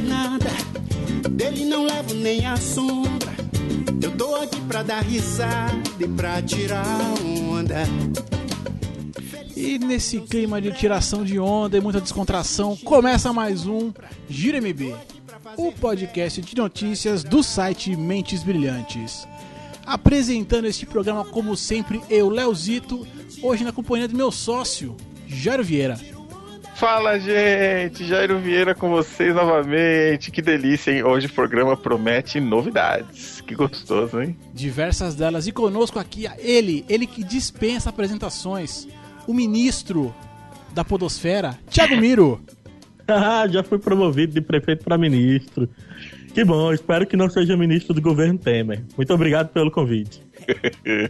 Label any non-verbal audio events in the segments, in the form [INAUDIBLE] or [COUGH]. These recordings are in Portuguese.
Nada, dele não levo nem a sombra. Eu tô aqui pra dar risada e pra tirar onda. E nesse clima de tiração de onda e muita descontração, começa mais um Gira MB, o podcast de notícias do site Mentes Brilhantes. Apresentando este programa, como sempre, eu, Leozito, hoje na companhia do meu sócio, Jairo Vieira. Fala, gente! Jairo Vieira com vocês novamente. Que delícia, hein? Hoje o programa promete novidades. Que gostoso, hein? Diversas delas. E conosco aqui, ele, ele que dispensa apresentações, o ministro da Podosfera, Thiago Miro. [LAUGHS] Ah, já fui promovido de prefeito para ministro. Que bom, espero que não seja ministro do governo Temer. Muito obrigado pelo convite.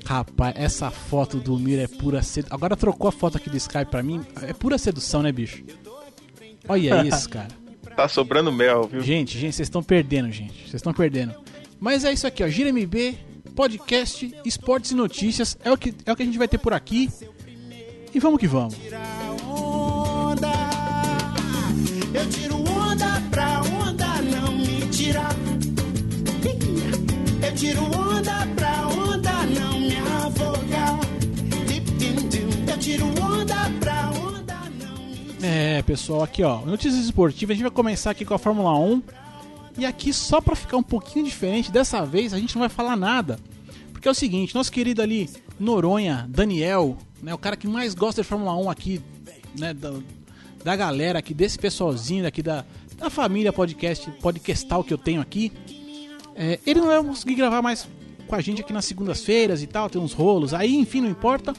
Rapaz, essa foto do Miro é pura sedução. Agora trocou a foto aqui do Skype pra mim. É pura sedução, né, bicho? Olha [LAUGHS] isso, cara. Tá sobrando mel, viu? Gente, gente, vocês estão perdendo, gente. Vocês estão perdendo. Mas é isso aqui, ó. Gira MB, podcast, esportes e notícias. É o, que, é o que a gente vai ter por aqui. E vamos que vamos. Eu tiro onda pra onda não me tirar. Eu tiro onda É, pessoal, aqui ó, notícias esportivas. A gente vai começar aqui com a Fórmula 1. E aqui, só pra ficar um pouquinho diferente, dessa vez a gente não vai falar nada. Porque é o seguinte, nosso querido ali, Noronha, Daniel, né, o cara que mais gosta de Fórmula 1 aqui, né, da, da galera aqui, desse pessoalzinho aqui, da, da família podcast, podcastal que eu tenho aqui. É, ele não vai conseguir gravar mais com a gente aqui nas segundas-feiras e tal, tem uns rolos, aí enfim, não importa.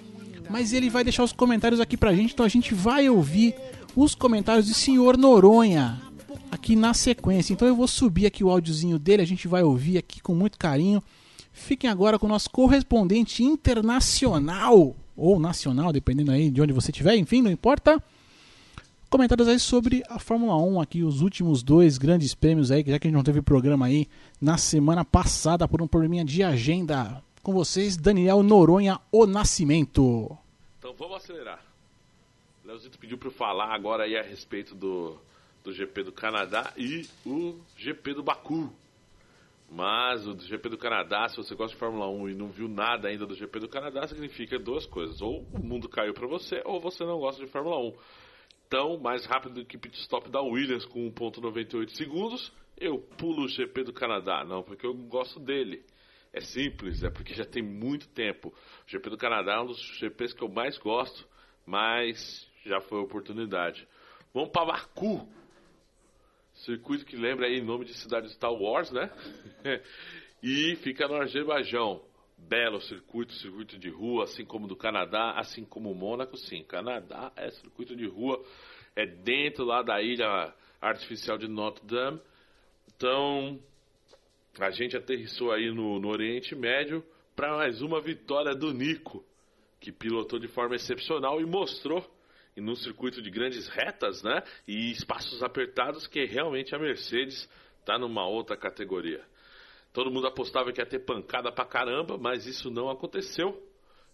Mas ele vai deixar os comentários aqui pra gente, então a gente vai ouvir os comentários do senhor Noronha aqui na sequência. Então eu vou subir aqui o áudiozinho dele, a gente vai ouvir aqui com muito carinho. Fiquem agora com o nosso correspondente internacional, ou nacional, dependendo aí de onde você estiver, enfim, não importa. Comentários aí sobre a Fórmula 1 aqui, os últimos dois grandes prêmios aí, já que a gente não teve programa aí na semana passada por um probleminha de agenda. Com vocês, Daniel Noronha, o Nascimento. Então vamos acelerar. Leozito pediu para eu falar agora aí a respeito do, do GP do Canadá e o GP do Baku. Mas o GP do Canadá, se você gosta de Fórmula 1 e não viu nada ainda do GP do Canadá, significa duas coisas. Ou o mundo caiu para você, ou você não gosta de Fórmula 1. Então, mais rápido do que pit stop da Williams com 1.98 segundos, eu pulo o GP do Canadá. Não, porque eu gosto dele. É simples, é porque já tem muito tempo. O GP do Canadá é um dos GPs que eu mais gosto, mas já foi oportunidade. Vamos para Baku. Circuito que lembra aí nome de cidade de Star Wars, né? [LAUGHS] e fica no Azerbaijão. Belo circuito, circuito de rua, assim como do Canadá, assim como o Mônaco, sim. Canadá é circuito de rua, é dentro lá da ilha artificial de Notre Dame. Então, a gente aterrissou aí no, no Oriente Médio para mais uma vitória do Nico, que pilotou de forma excepcional e mostrou e num circuito de grandes retas, né, e espaços apertados que realmente a Mercedes está numa outra categoria. Todo mundo apostava que ia ter pancada pra caramba, mas isso não aconteceu.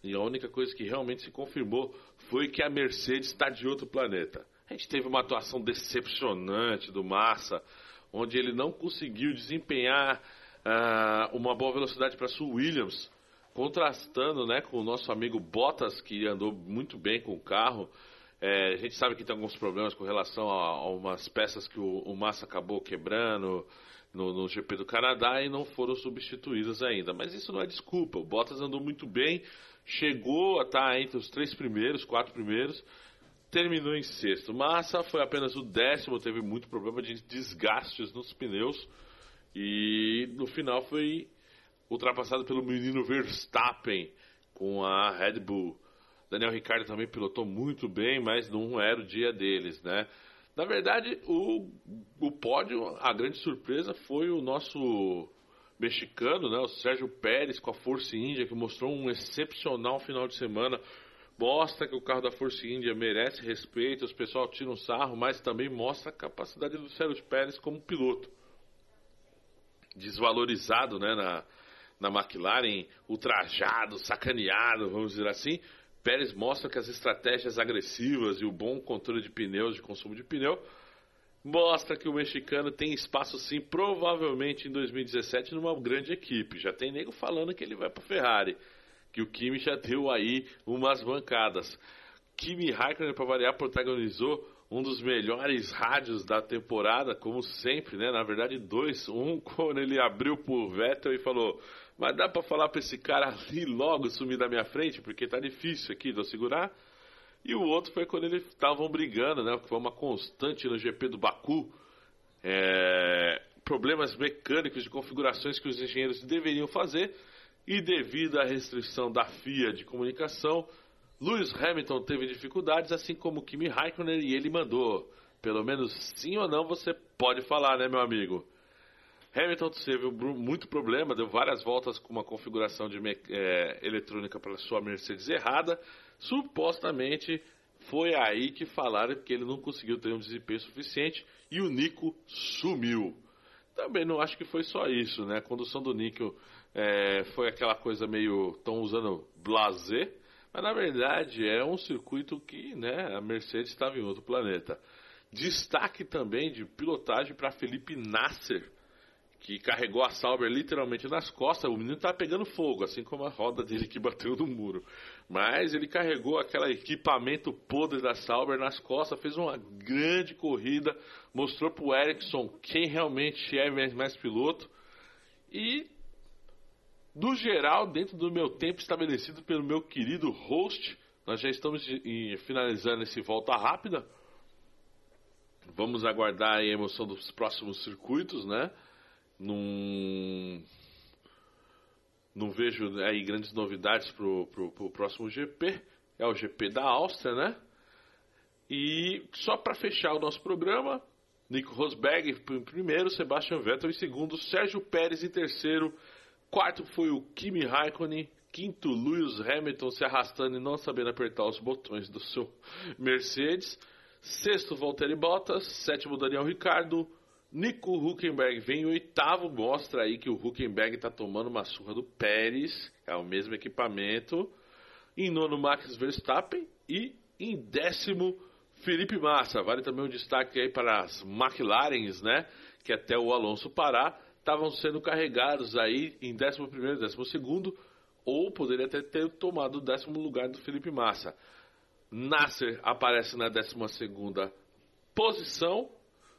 E a única coisa que realmente se confirmou foi que a Mercedes está de outro planeta. A gente teve uma atuação decepcionante do Massa, onde ele não conseguiu desempenhar uh, uma boa velocidade para sua Williams, contrastando né, com o nosso amigo Bottas, que andou muito bem com o carro. É, a gente sabe que tem alguns problemas com relação a, a umas peças que o, o Massa acabou quebrando no, no, GP do Canadá e não foram substituídas ainda. Mas isso não é desculpa. O Bottas andou muito bem, chegou a estar entre os três primeiros, quatro primeiros, terminou em sexto. Massa foi apenas o décimo, teve muito problema de desgastes nos pneus e no final foi ultrapassado pelo menino Verstappen com a Red Bull. Daniel Ricciardo também pilotou muito bem, mas não era o dia deles, né? Na verdade, o, o pódio, a grande surpresa foi o nosso mexicano, né, o Sérgio Pérez com a Força Índia, que mostrou um excepcional final de semana. Mostra que o carro da Força Índia merece respeito, os pessoal tiram um sarro, mas também mostra a capacidade do Sérgio Pérez como piloto. Desvalorizado né, na, na McLaren, ultrajado, sacaneado, vamos dizer assim. Pérez mostra que as estratégias agressivas e o bom controle de pneus, de consumo de pneu, mostra que o mexicano tem espaço sim, provavelmente em 2017 numa grande equipe. Já tem nego falando que ele vai para Ferrari, que o Kimi já deu aí umas bancadas. Kimi Raikkonen, para variar, protagonizou um dos melhores rádios da temporada, como sempre, né? Na verdade, dois. Um [LAUGHS] quando ele abriu pro Vettel e falou: Mas dá para falar para esse cara ali logo sumir da minha frente, porque tá difícil aqui de eu segurar. E o outro foi quando eles estavam brigando, né? Que foi uma constante no GP do Baku. É, problemas mecânicos de configurações que os engenheiros deveriam fazer. E devido à restrição da FIA de comunicação, Lewis Hamilton teve dificuldades, assim como Kimi Raikkonen, e ele mandou. Pelo menos sim ou não você pode falar, né, meu amigo? Hamilton teve muito problema, deu várias voltas com uma configuração de é, eletrônica para sua Mercedes errada. Supostamente foi aí que falaram que ele não conseguiu ter um desempenho suficiente e o Nico sumiu. Também não acho que foi só isso, né? A condução do Nico é, foi aquela coisa meio. estão usando blazer mas na verdade é um circuito que né, a Mercedes estava em outro planeta. Destaque também de pilotagem para Felipe Nasser, que carregou a Sauber literalmente nas costas. O menino estava pegando fogo, assim como a roda dele que bateu no muro. Mas ele carregou aquele equipamento podre da Sauber nas costas, fez uma grande corrida, mostrou para o Ericsson quem realmente é mais piloto. E no geral, dentro do meu tempo estabelecido pelo meu querido host, nós já estamos finalizando esse volta rápida. Vamos aguardar a emoção dos próximos circuitos, né? Num... Não vejo aí grandes novidades para o próximo GP. É o GP da Áustria, né? E só para fechar o nosso programa, Nico Rosberg em primeiro, Sebastian Vettel em segundo, Sérgio Pérez em terceiro, Quarto foi o Kimi Raikkonen. Quinto, Lewis Hamilton se arrastando e não sabendo apertar os botões do seu Mercedes. Sexto, Valtteri Bottas. Sétimo, Daniel Ricardo. Nico Huckenberg vem em oitavo, mostra aí que o Huckenberg está tomando uma surra do Pérez, é o mesmo equipamento. Em nono, Max Verstappen. E em décimo, Felipe Massa. Vale também um destaque aí para as McLarens, né? Que até o Alonso parar estavam sendo carregados aí em 11 e 12, ou poderia até ter tomado o décimo lugar do Felipe Massa. Nasser aparece na 12 posição,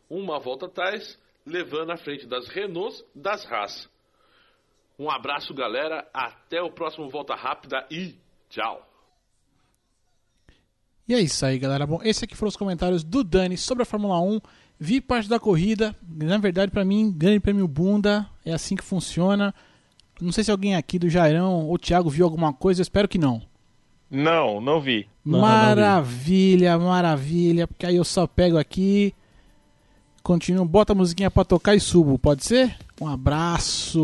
uma volta atrás, levando à frente das Renaults, das Haas. Um abraço, galera. Até o próximo Volta Rápida e tchau. E é isso aí, galera. Bom, esse aqui foram os comentários do Dani sobre a Fórmula 1. Vi parte da corrida. Na verdade, para mim, grande prêmio bunda. É assim que funciona. Não sei se alguém aqui do Jairão ou Thiago viu alguma coisa. Eu espero que não. Não, não vi. Maravilha, não vi. maravilha. Porque aí eu só pego aqui. Continuo, bota a musiquinha pra tocar e subo. Pode ser? Um abraço.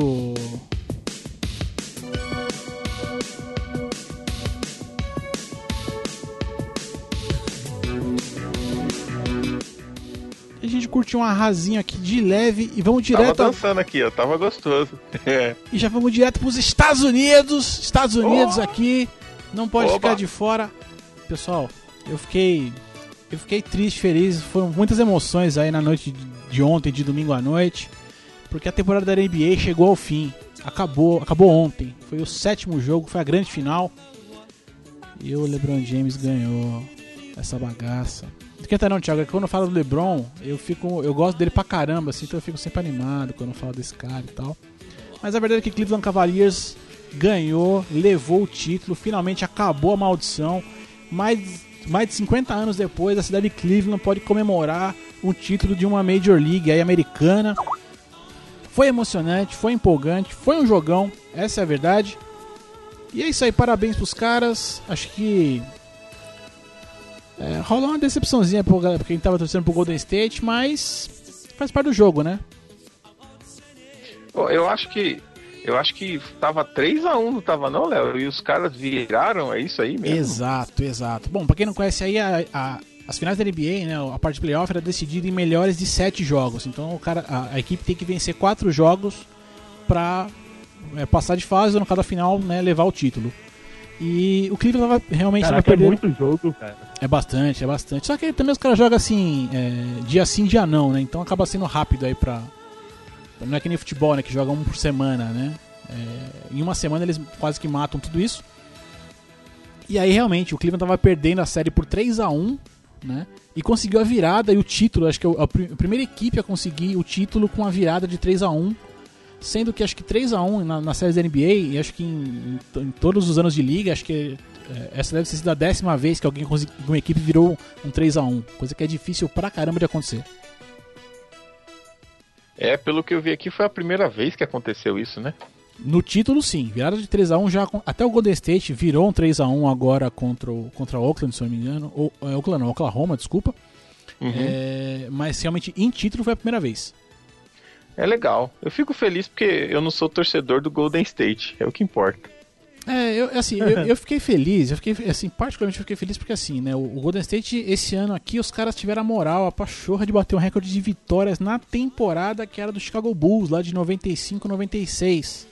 A gente curtiu uma rasinha aqui de leve e vamos direto. Tava dançando aqui, ó, tava gostoso. [LAUGHS] É. E já vamos direto pros Estados Unidos. Estados Unidos oh. aqui. Não pode Oba. ficar de fora. Pessoal, eu fiquei. Eu fiquei triste, feliz. Foram muitas emoções aí na noite de ontem, de domingo à noite. Porque a temporada da NBA chegou ao fim. Acabou, acabou ontem. Foi o sétimo jogo, foi a grande final. E o LeBron James ganhou essa bagaça. Esquenta não, Thiago, é que quando eu falo do LeBron, eu fico. Eu gosto dele pra caramba, assim, então eu fico sempre animado quando eu falo desse cara e tal. Mas a verdade é que Cleveland Cavaliers ganhou, levou o título, finalmente acabou a maldição. Mais, mais de 50 anos depois, a cidade de Cleveland pode comemorar um título de uma Major League aí, americana. Foi emocionante, foi empolgante, foi um jogão, essa é a verdade. E é isso aí, parabéns pros caras. Acho que é, rolou uma decepçãozinha pra quem tava torcendo pro Golden State, mas faz parte do jogo, né? Eu acho que eu acho que tava 3 a 1 não tava não, Léo? E os caras viraram, é isso aí mesmo? Exato, exato. Bom, pra quem não conhece aí, a, a, as finais da NBA, né, a parte de playoff era decidida em melhores de 7 jogos. Então o cara, a, a equipe tem que vencer 4 jogos pra é, passar de fase ou no cada final né, levar o título. E o Cleveland tava, realmente Caraca, é perdendo. muito jogo, cara. É bastante, é bastante. Só que também os caras jogam assim, é, dia sim, dia não, né? Então acaba sendo rápido aí pra. Não é que nem futebol, né? Que jogam um por semana, né? É, em uma semana eles quase que matam tudo isso. E aí realmente o Cleveland tava perdendo a série por 3 a 1 né? E conseguiu a virada e o título. Acho que é a primeira equipe a conseguir o título com a virada de 3 a 1 Sendo que acho que 3 a 1 na, na série da NBA, e acho que em, em- em todos os anos de liga, acho que é, essa deve ter sido a décima vez que alguém uma equipe virou um 3 a 1 Coisa que é difícil pra caramba de acontecer. É, pelo que eu vi aqui, foi a primeira vez que aconteceu isso, né? No título, sim. Virada de 3x1 já. Até o Golden State virou um 3x1 agora contra o, contra o Oakland, se eu não me engano. Ou, é, Oakland não, Oklahoma, desculpa. Uhum. É, mas realmente em título foi a primeira vez. É legal. Eu fico feliz porque eu não sou torcedor do Golden State. É o que importa. É, eu, assim, eu, eu fiquei feliz, eu fiquei, assim, particularmente eu fiquei feliz porque assim, né, o, Golden State esse ano aqui, os caras tiveram a moral, a pachorra de bater um recorde de vitórias na temporada que era do Chicago Bulls, lá de 95, 96.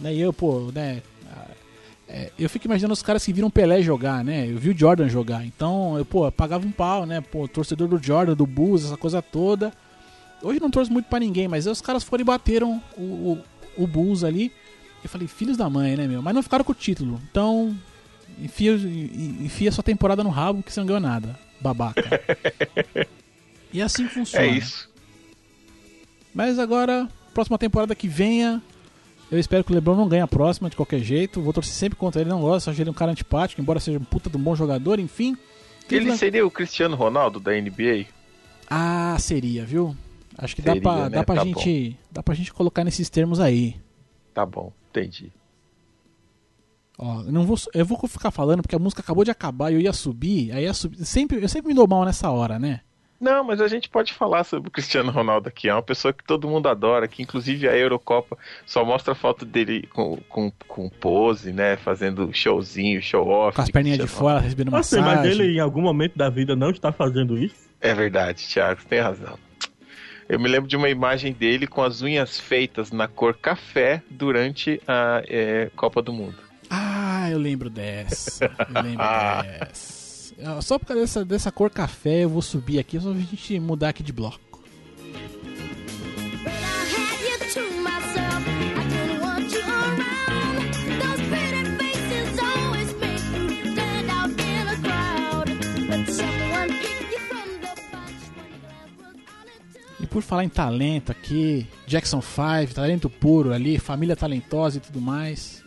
Né, e eu, pô, né, é, eu fico imaginando os caras que viram Pelé jogar, né, eu vi o Jordan jogar, então, eu, pô, pagava um pau, né, pô, torcedor do Jordan, do Bulls, essa coisa toda. Hoje não torço muito pra ninguém, mas os caras foram e bateram o, o, o Bulls ali. Eu falei, filhos da mãe, né, meu? Mas não ficaram com o título. Então, enfia, en- enfia sua temporada no rabo que você não ganhou nada. Babaca. [LAUGHS] e é assim que funciona. É isso. Mas agora, próxima temporada que venha, eu espero que o LeBron não ganhe a próxima de qualquer jeito. Vou torcer sempre contra ele, não gosto. Acho ele um cara antipático, embora seja um puta de um bom jogador, enfim. Ele seria o Cristiano Ronaldo da NBA? Ah, seria, viu? Acho que dá Seria, pra, né? dá, pra Tá gente, dá pra gente colocar nesses termos aí. Tá bom, entendi. Ó, eu não vou, eu vou ficar falando porque a música acabou de acabar e eu ia subir, aí ia subir. Sempre, eu sempre me dou mal nessa hora, né? Não, mas a gente pode falar sobre o Cristiano Ronaldo aqui. É uma pessoa que todo mundo adora, que inclusive a Eurocopa só mostra a foto dele com, com, com pose, né? Fazendo showzinho, show off. Com as perninhas de fora, recebendo Nossa, massagem. mas ele em algum momento da vida não está fazendo isso? É verdade, Thiago, você tem razão. Eu me lembro de uma imagem dele com as unhas feitas na cor café durante a é, Copa do Mundo. Ah, eu lembro dessa. [LAUGHS] Eu lembro dessa. Ah, Só por causa dessa, dessa cor café eu vou subir aqui, só pra gente mudar aqui de bloco. Por falar em talento aqui, Jackson 5, talento puro ali, família talentosa e tudo mais.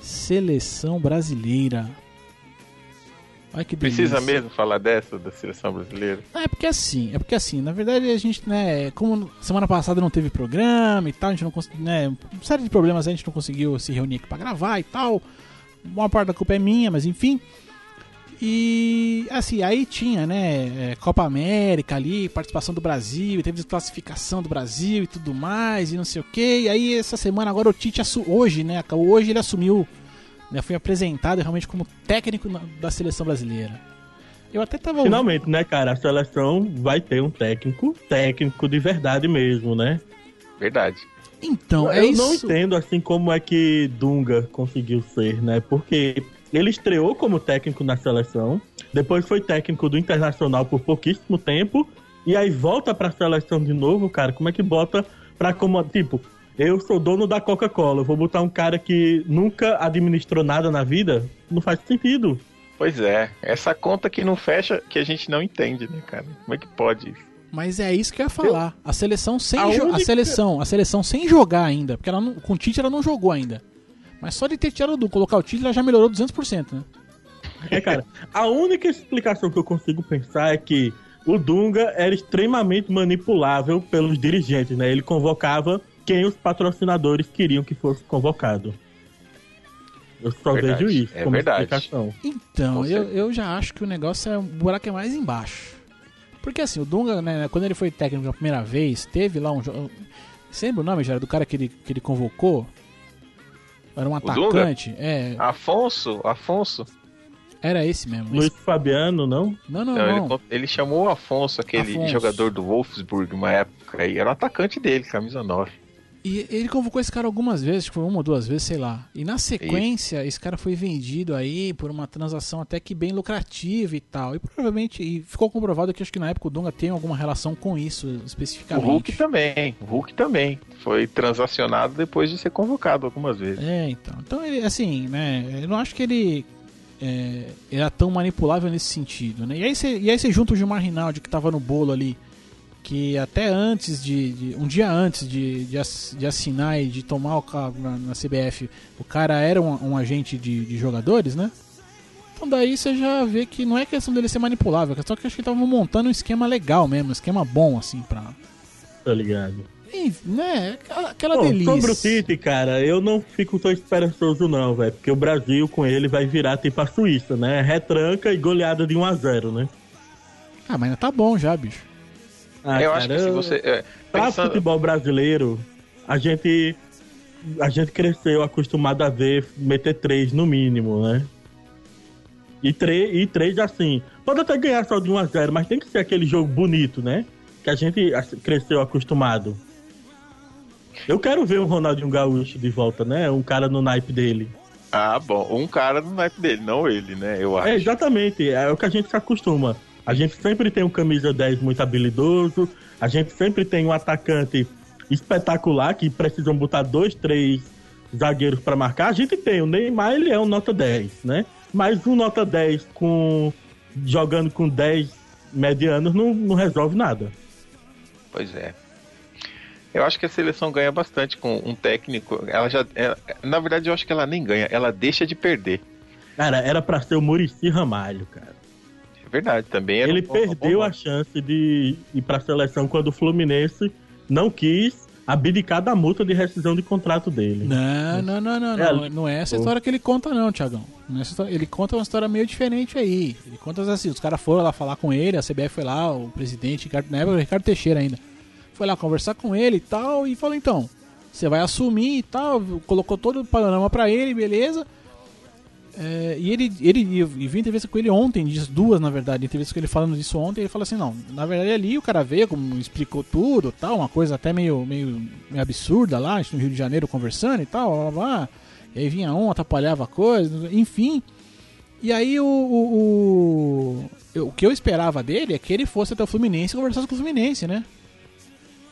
Seleção brasileira. Olha que delícia. Precisa mesmo falar dessa da seleção brasileira? É porque assim, é porque assim, na verdade a gente, né, como semana passada não teve programa e tal, a gente não conseguiu, né, uma série de problemas a gente não conseguiu se reunir aqui pra gravar e tal. Uma parte da culpa é minha, mas enfim. E assim, aí tinha, né, é, Copa América ali, participação do Brasil, e teve desclassificação do Brasil e tudo mais, e não sei o que. E aí essa semana agora o Tite hoje, né, hoje ele assumiu, né, foi apresentado realmente como técnico da seleção brasileira. Eu até tava ouvindo- Finalmente, né, cara? A seleção vai ter um técnico, técnico de verdade mesmo, né? Verdade. Então, é eu isso. não entendo assim como é que Dunga conseguiu ser, né? Porque ele estreou como técnico na seleção, depois foi técnico do Internacional por pouquíssimo tempo, e aí volta pra seleção de novo, cara. Como é que bota pra como. Tipo, eu sou dono da Coca-Cola, vou botar um cara que nunca administrou nada na vida? Não faz sentido. Pois é, essa conta que não fecha, que a gente não entende, né, cara? Como é que pode isso? Mas é isso que eu ia falar. A seleção sem A jo- a única- seleção, a seleção sem jogar ainda, porque ela não, com o Tite ela não jogou ainda. Mas só de ter tirado do colocar o Tite ela já melhorou 200%, né? É, cara, a única explicação que eu consigo pensar é que o Dunga era extremamente manipulável pelos dirigentes, né? Ele convocava quem os patrocinadores queriam que fosse convocado. Eu só Verdade, vejo isso é como verdade. explicação. Então, eu, eu já acho que o negócio é. O buraco é mais embaixo. Porque assim, o Dunga, né, quando ele foi técnico a primeira vez, teve lá um jogo. Você lembra o nome, já? Do cara que ele, que ele convocou? Era um atacante. É, Afonso, Afonso. era esse mesmo. Luiz Esse- Fabiano, não? Não, não, Não, não. Ele, ele chamou o Afonso, aquele Afonso. jogador do Wolfsburg, uma época aí. Era o atacante dele, camisa 9. E ele convocou esse cara algumas vezes, acho que foi uma ou duas vezes, sei lá. E na sequência, esse cara foi vendido aí por uma transação até que bem lucrativa e tal. E provavelmente, e ficou comprovado que acho que na época o Dunga tem alguma relação com isso O especificamente. Hulk também. O Hulk também. Foi transacionado depois de ser convocado algumas vezes. É, então. Então, ele, assim, né? Eu não acho que ele é, era tão manipulável nesse sentido, né? E aí você, e aí você junta o Gilmar Rinaldi, que tava no bolo ali, que até antes de. de- um dia antes de, de, ass- de assinar e de tomar o cargo na, na CBF, o cara era um, um agente de, de jogadores, né? Então daí você já vê que não é questão dele ser manipulável, é questão que acho que estavam montando um esquema legal mesmo, um esquema bom, assim, pra. Tá ligado? E, né? Aquela, Bom, delícia. sobre o Tite, cara, eu não fico tão esperançoso não, velho. Porque o Brasil com ele vai virar tipo a Suíça, né? Retranca e goleada de 1 a 0 né? Ah, mas ainda tá bom já, bicho. Ah, eu acho que cara, se você. é, Pra pensando- futebol brasileiro, a gente a gente cresceu acostumado a ver meter três no mínimo, né? E, três e três assim. Pode até ganhar só de 1 a 0 mas tem que ser aquele jogo bonito, né? Que a gente assim, cresceu acostumado. Eu quero ver o Ronaldinho Gaúcho de volta, né? Um cara no naipe dele. Ah, bom. Um cara no naipe dele, não ele, né? Eu acho. É, exatamente. É o que a gente se acostuma. A gente sempre tem um camisa 10 muito habilidoso. A gente sempre tem um atacante espetacular que precisam botar dois, três zagueiros para marcar. A gente tem. O Neymar, ele é um nota 10, né? Mas um nota 10 com jogando com 10 medianos não, não resolve nada. Pois é. Eu acho que a seleção ganha bastante com um técnico. Ela já. ela- na verdade, eu acho que ela nem ganha, ela deixa de perder. Cara, era para ser o Murici Ramalho, cara. Verdade, também. Ele um perdeu bom a chance de ir para a seleção quando o Fluminense não quis abdicar da multa de rescisão de contrato dele. Não, não, não, não, É, não. Não é essa história que ele conta, não, Tiagão. Não é Ele conta uma história meio diferente aí. Ele conta assim: os caras foram lá falar com ele, a CBF foi lá, o presidente, Ricardo, na época, o Ricardo Teixeira ainda. Foi lá conversar com ele e tal, e falou: então, você vai assumir e tal. Colocou todo o panorama pra ele, beleza. É, e ele, ele e vi entrevista com ele ontem, diz duas na verdade, entrevista com ele falando disso ontem, ele falou assim, não, na verdade ali o cara veio, como explicou tudo, tal, uma coisa até meio, meio, meio absurda lá, no Rio de Janeiro conversando e tal, blá, blá, blá. e aí vinha um, atrapalhava a coisa, enfim. E aí o, o, o, o que eu esperava dele é que ele fosse até o Fluminense e conversasse com o Fluminense, né?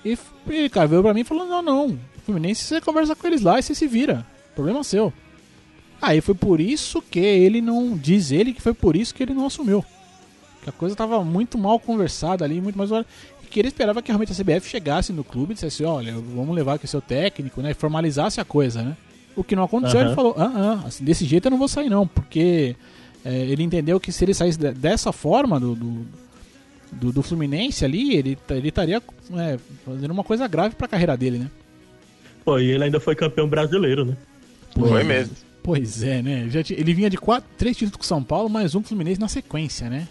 E ele, cara, veio pra mim e falou, não, não, Fluminense você conversa com eles lá e você se vira, problema seu. Aí foi por isso que ele não. Diz ele que foi por isso que ele não assumiu. Que a coisa tava muito mal conversada ali, muito mais. E que ele esperava que realmente a CBF chegasse no clube e dissesse: olha, vamos levar aqui seu técnico, né? E formalizasse a coisa, né? O que não aconteceu, Aham. ele falou: ah, ah, assim, desse jeito eu não vou sair, não. Porque é, ele entendeu que se ele saísse de- dessa forma do, do, do, do Fluminense ali, ele ele estaria é, fazendo uma coisa grave pra carreira dele, né? Pô, e ele ainda foi campeão brasileiro, né? Foi mesmo. Pois é, né? Ele, já ele vinha de quatro, três títulos com São Paulo, mais um Fluminense na sequência, né?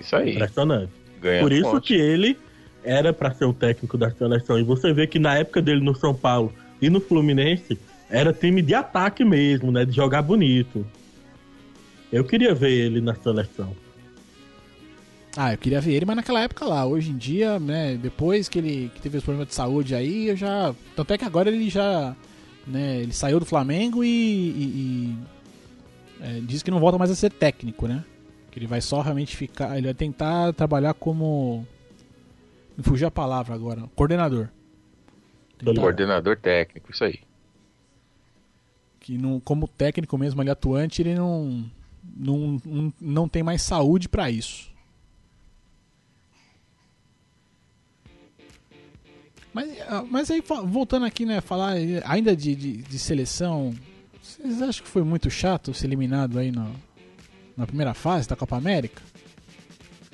Isso aí. Impressionante. Ganha Por isso que ele era pra ser o técnico da seleção. E você vê que na época dele no São Paulo e no Fluminense, era time de ataque mesmo, né? De jogar bonito. Eu queria ver ele na seleção. Ah, eu queria ver ele, mas naquela época lá. Hoje em dia, né, depois que ele que teve os problemas de saúde aí, eu já. Tanto é que agora ele já. Né, ele saiu do Flamengo e. e- e, é, diz que não volta mais a ser técnico, né? Que ele vai só realmente ficar. Ele vai tentar trabalhar como. Me fugiu a palavra agora. Coordenador. Ligado. Coordenador técnico, isso aí. que não, como técnico mesmo ali atuante, ele não não, não, não tem mais saúde pra isso. Mas, ah, mas aí, voltando aqui, né, falar ainda de, de, de seleção, vocês acham que foi muito chato ser eliminado aí na, na primeira fase da Copa América?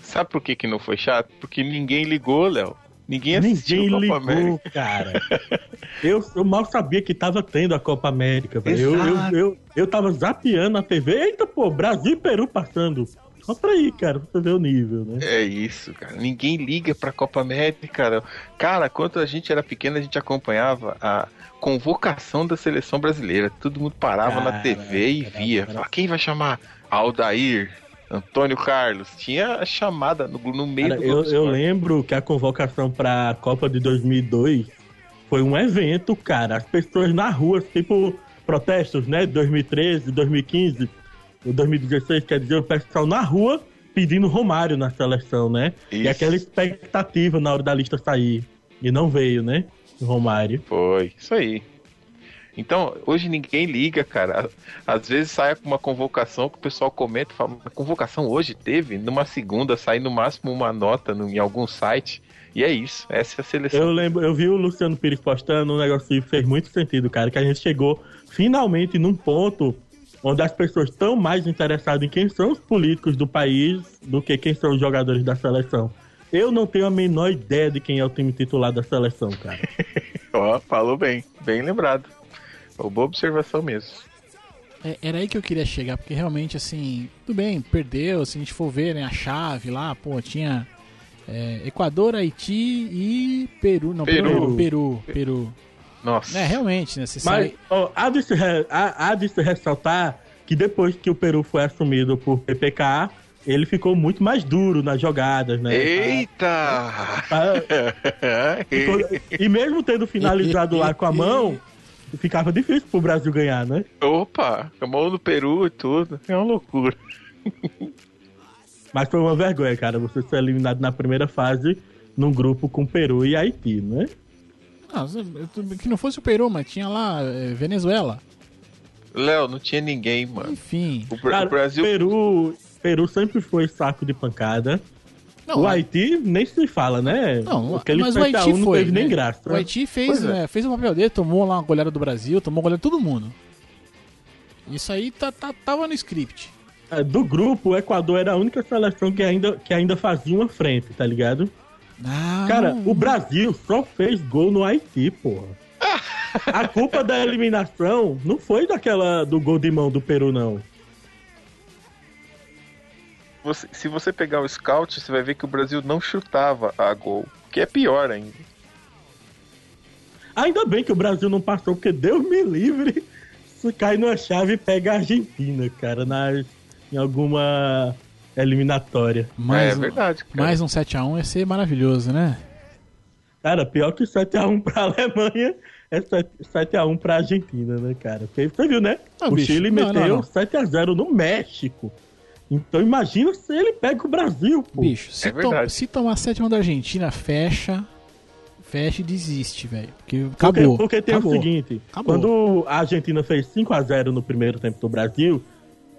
Sabe por que, que não foi chato? Porque ninguém ligou, Léo. Ninguém assistiu Ninguém Copa ligou, América. cara. [LAUGHS] eu, eu mal sabia que tava tendo a Copa América, velho. Eu, eu, eu, eu tava zapeando a TV. Eita, pô, Brasil e Peru passando. Só pra aí, cara, pra você ver o nível, né? É isso, cara. Ninguém liga pra Copa América, cara. Cara, quando a gente era pequeno, a gente acompanhava a convocação da seleção brasileira. Todo mundo parava na Caraca, TV e via. caraca. Falava, quem vai chamar? Aldair, Antônio Carlos. Tinha a chamada no, no meio Cara, do eu, eu lembro que a convocação pra Copa de 2002 foi um evento, cara. As pessoas na rua, tipo protestos, né? 2013, 2015, 2016, quer dizer, o pessoal na rua pedindo Romário na seleção, né? E Isso. aquela expectativa na hora da lista sair. E não veio, né? O Romário. Foi, isso aí. Então, hoje ninguém liga, cara. Às vezes sai uma convocação que o pessoal comenta e fala, a convocação hoje teve? Numa segunda sai no máximo uma nota no- em algum site. E é isso, essa é a seleção. Eu lembro, eu vi o Luciano Pires postando um negócio que fez muito sentido, cara, que a gente chegou finalmente num ponto onde as pessoas estão mais interessadas em quem são os políticos do país do que quem são os jogadores da seleção. Eu não tenho a menor ideia de quem é o time titular da seleção, cara. [LAUGHS] Ó, falou bem, bem lembrado. Uma boa observação mesmo. É, era aí que eu queria chegar, porque realmente, assim, tudo bem, perdeu, se a gente for ver, né, a chave lá, pô, tinha é, Equador, Haiti e Peru. Não, Peru. Peru. não, Peru, Peru. Nossa. É, realmente, né, você Mas sai... ó, há, de se re- há- há de se ressaltar que depois que o Peru foi assumido por PPK, ele ficou muito mais duro nas jogadas, né? Eita! [LAUGHS] E mesmo tendo finalizado lá com a mão, ficava difícil pro Brasil ganhar, né? Opa, a mão no Peru e tudo. É uma loucura. [LAUGHS] Mas foi uma vergonha, cara, você ser eliminado na primeira fase num grupo com Peru e Haiti, né? Não, eu- que não fosse o Peru, mas tinha lá é, Venezuela. Léo, não tinha ninguém, mano. Enfim. O, Cara, o Brasil. Peru, Peru sempre foi saco de pancada. Não, o Haiti nem se fala, né? Não, Aquele mas o 7 a 1 Haiti não foi. teve nem né? graça. O Haiti fez, é. né, fez o papel dele, tomou lá uma goleada do Brasil, tomou goleada de todo mundo. Isso aí tá, tá- tava no script. É, Do grupo, o Equador era a única seleção que ainda, que ainda fazia uma frente, tá ligado? Ah, Cara, o Brasil só fez gol no Haiti, porra. [LAUGHS] A culpa da eliminação não foi daquela do gol de mão do Peru, não. você- se você pegar o scout, você vai ver que o Brasil não chutava a gol. Que é pior ainda. Ainda bem que o Brasil não passou, porque Deus me livre se cai numa chave e pega a Argentina, cara, nas, em alguma eliminatória. mais, é um- verdade, cara. mais um 7x1 ia ser maravilhoso, né? Cara, pior que 7x1 pra [LAUGHS] Alemanha é 7- 7x1 pra Argentina, né, cara? Porque você viu, né? Não, o bicho, Chile não, meteu não, não. 7x0 no México. Então imagina se ele pega o Brasil, pô. Bicho, se, É to- verdade. se tomar 7x1 da Argentina, fecha. Fecha e desiste, velho. Porque Porque, acabou. porque tem acabou. o seguinte, Acabou. quando a Argentina fez 5x0 no primeiro tempo do Brasil,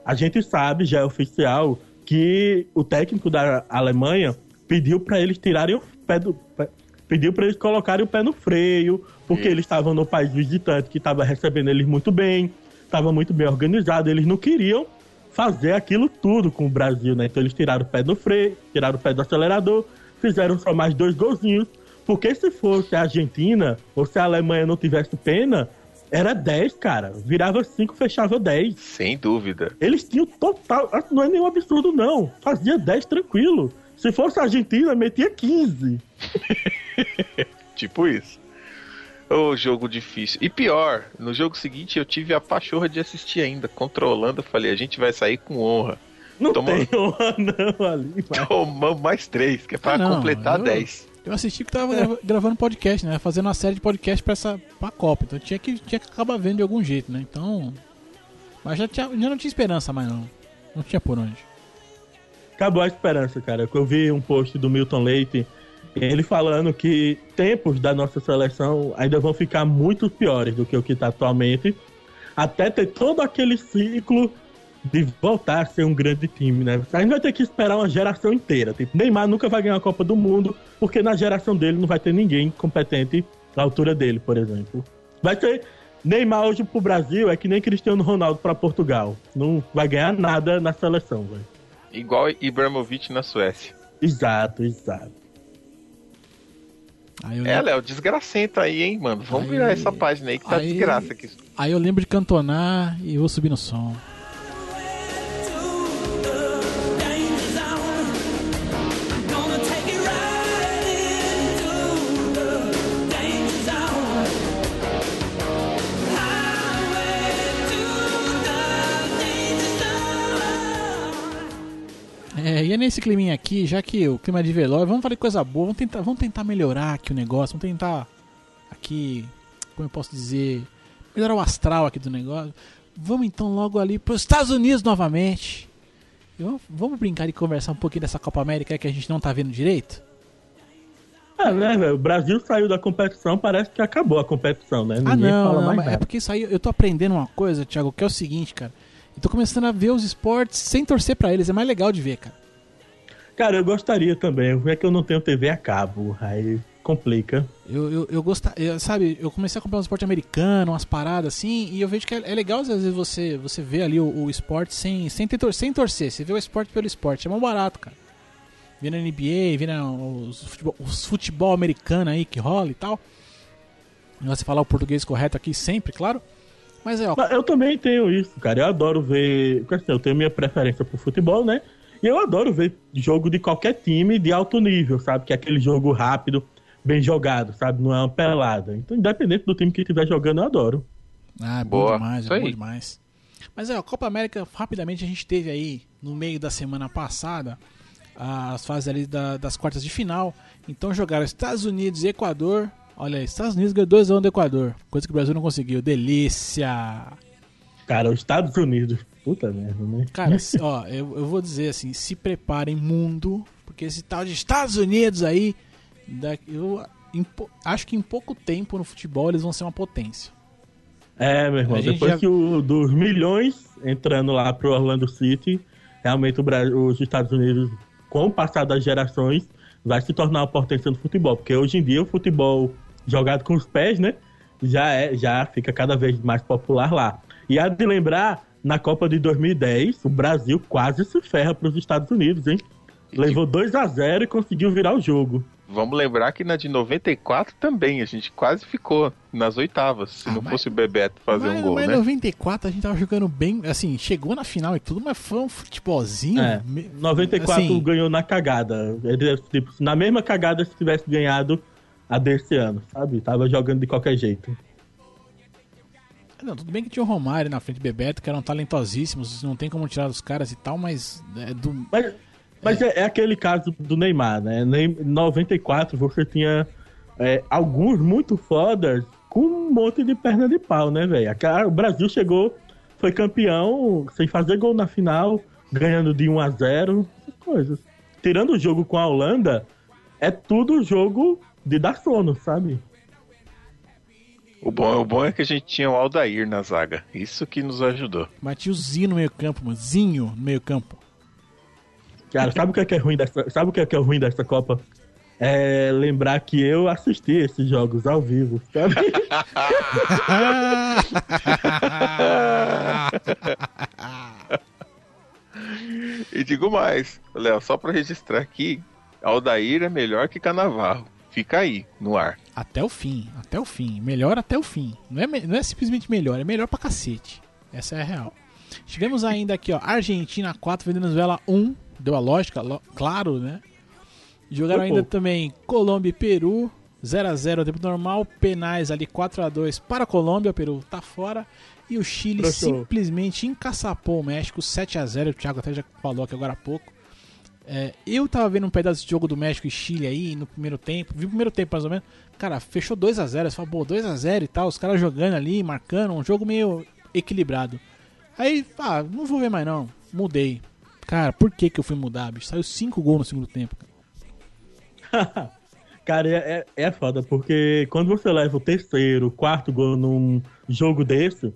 a gente sabe, já é oficial, que o técnico da Alemanha pediu pra eles tirarem o pé do... pé- Pediu pra eles colocarem o pé no freio, porque Isso. eles estavam no país visitante, que estava recebendo eles muito bem, estava muito bem organizado, eles não queriam fazer aquilo tudo com o Brasil, né? Então eles tiraram o pé do freio, tiraram o pé do acelerador, fizeram só mais dois golzinhos, porque se fosse a Argentina, ou se a Alemanha não tivesse pena, era 10, cara. Virava 5, fechava 10. Sem dúvida. Eles tinham total. Não é nenhum absurdo, não. Fazia 10 tranquilo. Se fosse a Argentina, metia 15. [LAUGHS] Tipo isso. Ô, jogo difícil. E pior, no jogo seguinte eu tive a pachorra de assistir ainda. Controlando, eu falei, a gente vai sair com honra. Não Toma- tem honra, não, ali. Mas... Tomamos mais três, que é pra Ah, não, completar eu- 10. Eu assisti que tava grava- gravando podcast, né? Fazendo uma série de podcast pra essa pra Copa. Então tinha que, tinha que acabar vendo de algum jeito, né? Então. Mas já, tinha, já não tinha esperança mais, não. Não tinha por onde. Acabou a esperança, cara. Eu vi um post do Milton Leite, ele falando que tempos da nossa seleção ainda vão ficar muito piores do que o que está atualmente, até ter todo aquele ciclo de voltar a ser um grande time, né? A gente vai ter que esperar uma geração inteira. Tipo, Neymar nunca vai ganhar a Copa do Mundo, porque na geração dele não vai ter ninguém competente na altura dele, por exemplo. Vai ser Neymar hoje pro Brasil é que nem Cristiano Ronaldo para Portugal. Não vai ganhar nada na seleção, velho. Igual Ibrahimovic na Suécia. Exato, exato. Aí eu, É, Léo, desgracenta aí, hein, mano. Vamos Aí- virar essa página aí que tá aí- desgraça aqui. aí eu lembro de cantonar e vou subir no som. E é nesse climinha aqui, já que o clima é de velório, vamos falar de coisa boa, vamos tentar, vamos tentar melhorar aqui o negócio, vamos tentar aqui, como eu posso dizer, melhorar o astral aqui do negócio. Vamos então logo ali para os Estados Unidos novamente. Vamos, vamos brincar e conversar um pouquinho dessa Copa América que a gente não tá vendo direito? É, né, velho? O Brasil saiu da competição, parece que acabou a competição, né? ah, Ninguém não, fala não, mais é porque isso aí eu tô aprendendo uma coisa, Thiago, que é o seguinte, cara. Eu tô começando a ver os esportes sem torcer pra eles, é mais legal de ver, cara. Cara, eu gostaria também. É que eu não tenho TV a cabo, aí complica. Eu, eu, eu gostaria, sabe, eu comecei a comprar um esporte americano, umas paradas assim, e eu vejo que é, é legal às vezes você, você vê ali o, o esporte sem, sem, ter, tor- sem torcer, você vê o esporte pelo esporte, é mais barato, cara. Vendo a NBA, vendo os futebol, os futebol americano aí que rola e tal. Você falar o português correto aqui sempre, claro. Mas é, ó, Mas eu também tenho isso, cara. Eu adoro ver. Eu tenho minha preferência pro futebol, né? E eu adoro ver jogo de qualquer time de alto nível, sabe? Que é aquele jogo rápido, bem jogado, sabe? Não é uma pelada. Então, independente do time que estiver jogando, eu adoro. Ah, é bom Boa, demais, isso é bom demais. Mas é, a Copa América, rapidamente a gente teve aí, no meio da semana passada, as fases ali da- das quartas de final. Então jogaram Estados Unidos e Equador. Olha aí, Estados Unidos ganhou 2 a 1 do Equador, coisa que o Brasil não conseguiu. Delícia! Cara, os Estados Unidos. Puta merda, né? Cara, [LAUGHS] ó, eu, eu vou dizer assim, se preparem mundo, porque esse tal de Estados Unidos aí, da- eu em acho que em pouco tempo no futebol eles vão ser uma potência. É, meu irmão, depois já- que o, dos milhões entrando lá pro Orlando City, realmente o Brasil, os Estados Unidos, com o passar das gerações, vai se tornar uma potência no futebol. Porque hoje em dia o futebol jogado com os pés, né? Já, é, já fica cada vez mais popular lá. E há de lembrar, na Copa de 2010, o Brasil quase se ferra pros Estados Unidos, hein? Levou 2 a 0 e conseguiu virar o jogo. Vamos lembrar que na de 94 também, a gente quase ficou nas oitavas, se Ah, não mas- fosse o Bebeto fazer mas, um gol, mas em né? 94 a gente tava jogando bem, assim, chegou na final e tudo, mas foi um futebolzinho. É, me- 94 assim, ganhou na cagada. Ele, tipo, na mesma cagada se tivesse ganhado a desse ano, sabe? Tava jogando de qualquer jeito. Não, tudo bem que tinha o Romário na frente Bebeto, que eram talentosíssimos, não tem como tirar os caras e tal, mas é do, Mas, mas é. é aquele caso do Neymar, né? Em 94 você tinha é, alguns muito fodas com um monte de perna de pau, né, velho? O Brasil chegou, foi campeão sem fazer gol na final, ganhando de 1 a 0 essas coisas. Tirando o jogo com a Holanda, é tudo jogo de dar sono, sabe? O bom, o bom é que a gente tinha o Aldair na zaga. Isso que nos ajudou. mas tinha o Zinho no meio campo, mano, Zinho no meio campo. Cara, sabe o que é, que é ruim dessa, sabe o que é, que é ruim dessa Copa? É lembrar que eu assisti esses jogos ao vivo, sabe? [LAUGHS] E digo mais, Léo, só pra registrar aqui, Aldair é melhor que Canavarro. Fica aí, no ar. Até o fim, até o fim. Melhor até o fim. Não é, não é simplesmente melhor, é melhor pra cacete. Essa é a real. Tivemos ainda aqui, ó, Argentina 4, Venezuela 1. Deu a lógica, lo- claro, né? Jogaram ainda também Colômbia e Peru. 0x0 tempo normal. Penais ali 4x2 para a Colômbia. O Peru tá fora. E o Chile Trouxou. simplesmente encaçapou o México 7x0. O Thiago até já falou aqui agora há pouco. É, eu tava vendo um pedaço de jogo do México e Chile aí no primeiro tempo. Vi o primeiro tempo mais ou menos. Cara, fechou 2x0. Você fala, pô, 2x0 e tal. Os caras jogando ali, marcando. Um jogo meio equilibrado. Aí, ah, não vou ver mais não. Mudei. Cara, por que que eu fui mudar, bicho? Saiu 5 gols no segundo tempo. cara. [LAUGHS] Cara, é, é, é foda, porque quando você leva o terceiro, o quarto gol num jogo desse,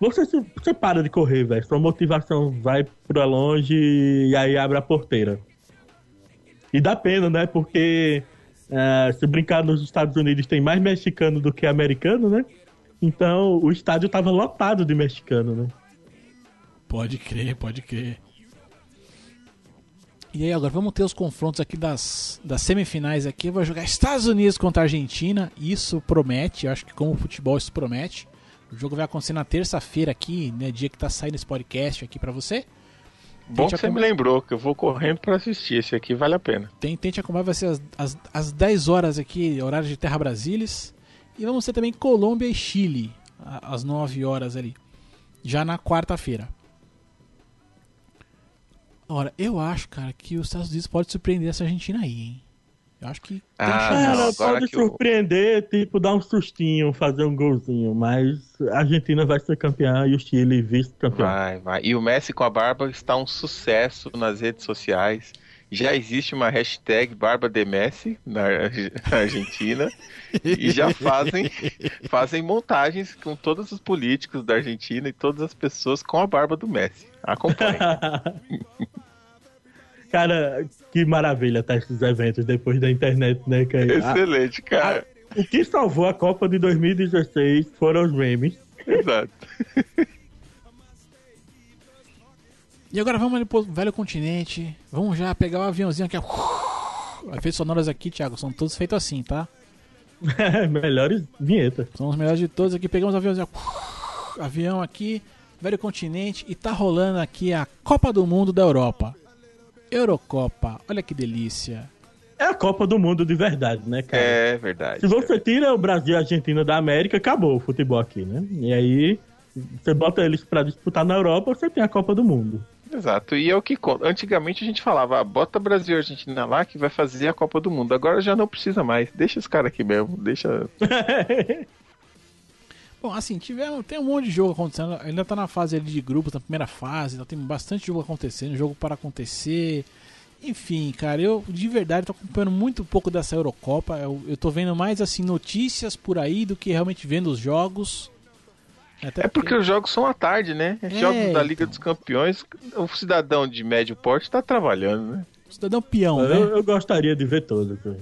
você, se- você para de correr, velho. Sua motivação vai pra longe e aí abre a porteira. E dá pena, né? Porque é, se brincar nos Estados Unidos tem mais mexicano do que americano, né? Então o estádio tava lotado de mexicano, né? Pode crer, pode crer. E aí, agora vamos ter os confrontos aqui das, das semifinais aqui. Vai jogar Estados Unidos contra a Argentina. Isso promete, eu acho que como futebol isso promete. O jogo vai acontecer na terça-feira aqui, né? Dia que tá saindo esse podcast aqui pra você. Bom Tente que você me lembrou, que eu vou correndo pra assistir. Esse aqui vale a pena. Tem, tente acompanhar, vai ser às, às, às 10 horas aqui, horário de Terra Brasilis. E vamos ter também Colômbia e Chile, às 9 horas ali. Já na quarta-feira. Ora, eu acho, cara, que os Estados Unidos pode surpreender essa Argentina aí, hein? Eu acho que Ah, Ela pode surpreender, tipo, dar um sustinho, fazer um golzinho, mas a Argentina vai ser campeã e o Chile vice-campeão. Vai, vai. E o Messi com a barba está um sucesso nas redes sociais. Já existe uma hashtag Barba de Messi na Argentina e já fazem, [LAUGHS] fazem montagens com todos os políticos da Argentina e todas as pessoas com a barba do Messi. Acompanhe. [LAUGHS] Cara, que maravilha tá esses eventos depois da internet, né, cara? [LAUGHS] Excelente, cara. O que salvou a Copa de 2016 foram os memes. Exato. [LAUGHS] E agora vamos ali pro velho continente. Vamos já pegar o aviãozinho aqui. ó. [LAUGHS] Efeitos sonoros aqui, Thiago, são todos feitos assim, tá? Melhores vinhetas. São os melhores de todos aqui. Pegamos o aviãozinho. Avião aqui, velho continente. E tá rolando aqui a Copa do Mundo da Europa. Eurocopa, olha que delícia. É a Copa do Mundo de verdade, né, cara? É verdade. Se você tira o Brasil e a Argentina da América, acabou o futebol aqui, né? E aí, você bota eles pra disputar na Europa, você tem a Copa do Mundo. Exato, e é o que conta. Antigamente a gente falava, ah, bota Brasil e Argentina lá que vai fazer a Copa do Mundo. Agora já não precisa mais. Deixa os caras aqui mesmo. Deixa. [LAUGHS] Bom, assim, tivemos, tem um monte de jogo acontecendo. Ainda tá na fase ali de grupos, na primeira fase. Então tem bastante jogo acontecendo, jogo para acontecer. Enfim, cara, eu de verdade tô acompanhando muito pouco dessa Eurocopa. Eu, eu tô vendo mais assim notícias por aí do que realmente vendo os jogos. Até É porque os jogos são à tarde, né? Jogos da então. Liga dos Campeões, o cidadão de médio porte tá trabalhando, né? o cidadão peão, Eu, né? eu gostaria de ver todos. né?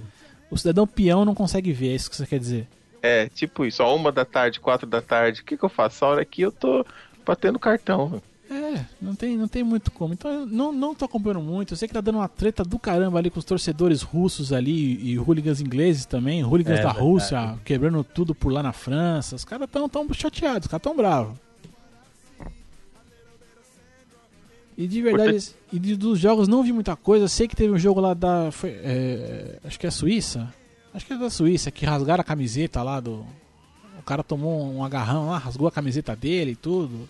O cidadão peão não consegue ver, é isso que você quer dizer. É, tipo isso, ó, uma da tarde, quatro da tarde. O que, que eu faço? A hora aqui eu tô batendo cartão. É, não tem, não tem muito como. Então eu não, não tô acompanhando muito. Eu sei que tá dando uma treta do caramba ali com os torcedores russos ali e hooligans ingleses também, hooligans É, da verdade. Rússia, quebrando tudo por lá na França. Os caras tão, tão chateados, os caras tão bravos. E de verdade, e dos jogos não vi muita coisa. Sei que teve um jogo lá da. foi, é, acho que é a Suíça. Acho que é da Suíça, que rasgaram a camiseta lá do. O cara tomou um agarrão lá, rasgou a camiseta dele e tudo.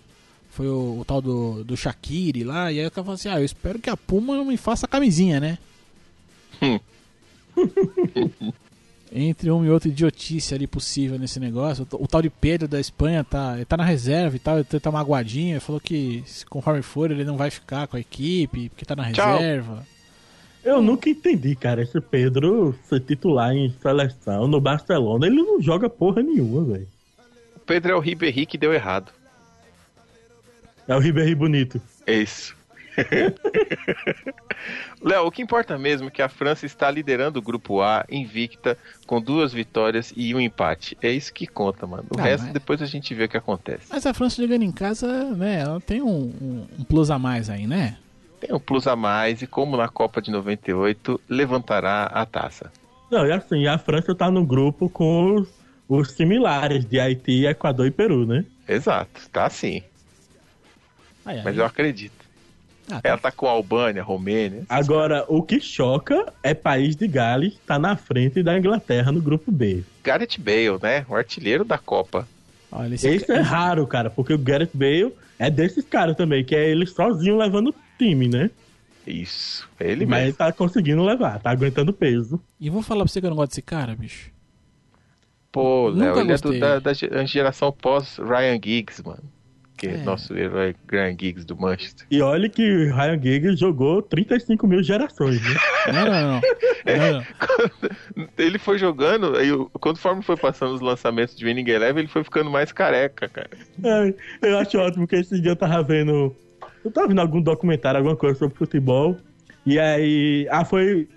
Foi o, o tal do, do Shaqiri lá. E aí o cara falou assim: Ah, eu espero que a Puma não me faça a camisinha, né? [LAUGHS] Entre uma e outra idiotice ali possível nesse negócio. O, o tal de Pedro da Espanha tá, ele tá na reserva e tal, ele tá magoadinho. Ele falou que conforme for ele não vai ficar com a equipe, porque tá na Tchau. reserva. Eu nunca entendi, cara, esse Pedro ser titular em seleção no Barcelona. Ele não joga porra nenhuma, velho. O Pedro é o Ribéry que deu errado. É o Ribéry bonito. É isso. [LAUGHS] Léo, o que importa mesmo é que a França está liderando o grupo A invicta com duas vitórias e um empate. É isso que conta, mano. O Ah, resto mas- depois a gente vê o que acontece. Mas a França jogando em casa, né? Ela tem um, um- um plus a mais aí, né? Tem um plus a mais e como na Copa de 98 levantará a taça. Não, e assim, a França tá no grupo com os, os similares de Haiti, Equador e Peru, né? Exato, tá sim. Aí, aí. Mas eu acredito. Ah, tá. Ela tá com a Albânia, Romênia. Agora, o que choca é País de Gales tá na frente da Inglaterra no grupo B. Gareth Bale, né? O artilheiro da Copa. Olha, esse Isso é raro, cara, porque o Gareth Bale é desses caras também, que é ele sozinho levando o time, né? Isso, é ele Mas ele mesmo. tá conseguindo levar, tá aguentando peso. E vou falar pra você que eu não gosto desse cara, bicho. Pô, Léo, ele é gostei. do, da, da ge- geração pós Ryan Giggs, mano. Que é, É. nosso herói Ryan Giggs do Manchester. E olha que Ryan Giggs jogou 35 mil gerações, né? [LAUGHS] Não, não, não. não, não. ele foi jogando, aí o- conforme foi passando os lançamentos de Winning Eleven, ele foi ficando mais careca, cara. Ai, eu acho ótimo que esse dia eu tava vendo. Eu tava vendo algum documentário, alguma coisa sobre futebol. E aí. Ah, foi.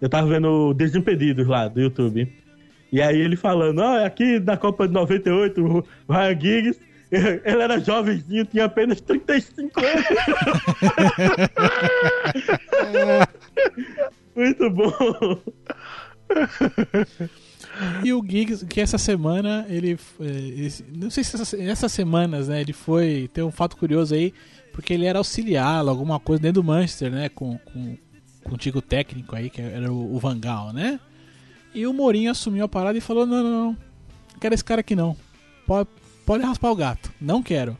Eu tava vendo Desimpedidos lá do YouTube. E aí ele falando, ó, aqui da Copa de 98, o Ryan Giggs, [LAUGHS] ele era jovenzinho, tinha apenas 35 anos. [LAUGHS] Muito bom. E o Giggs, que essa semana, ele. esse- não sei se essas, essas semanas, né? Ele foi. Tem um fato curioso aí, porque ele era auxiliar, alguma coisa dentro do Manchester, né? Com, com, com o antigo técnico aí, que era o, o Van Gaal, né? E o Mourinho assumiu a parada e falou: não, não, não. Não quero esse cara aqui não. Pode, pode raspar o gato. Não quero.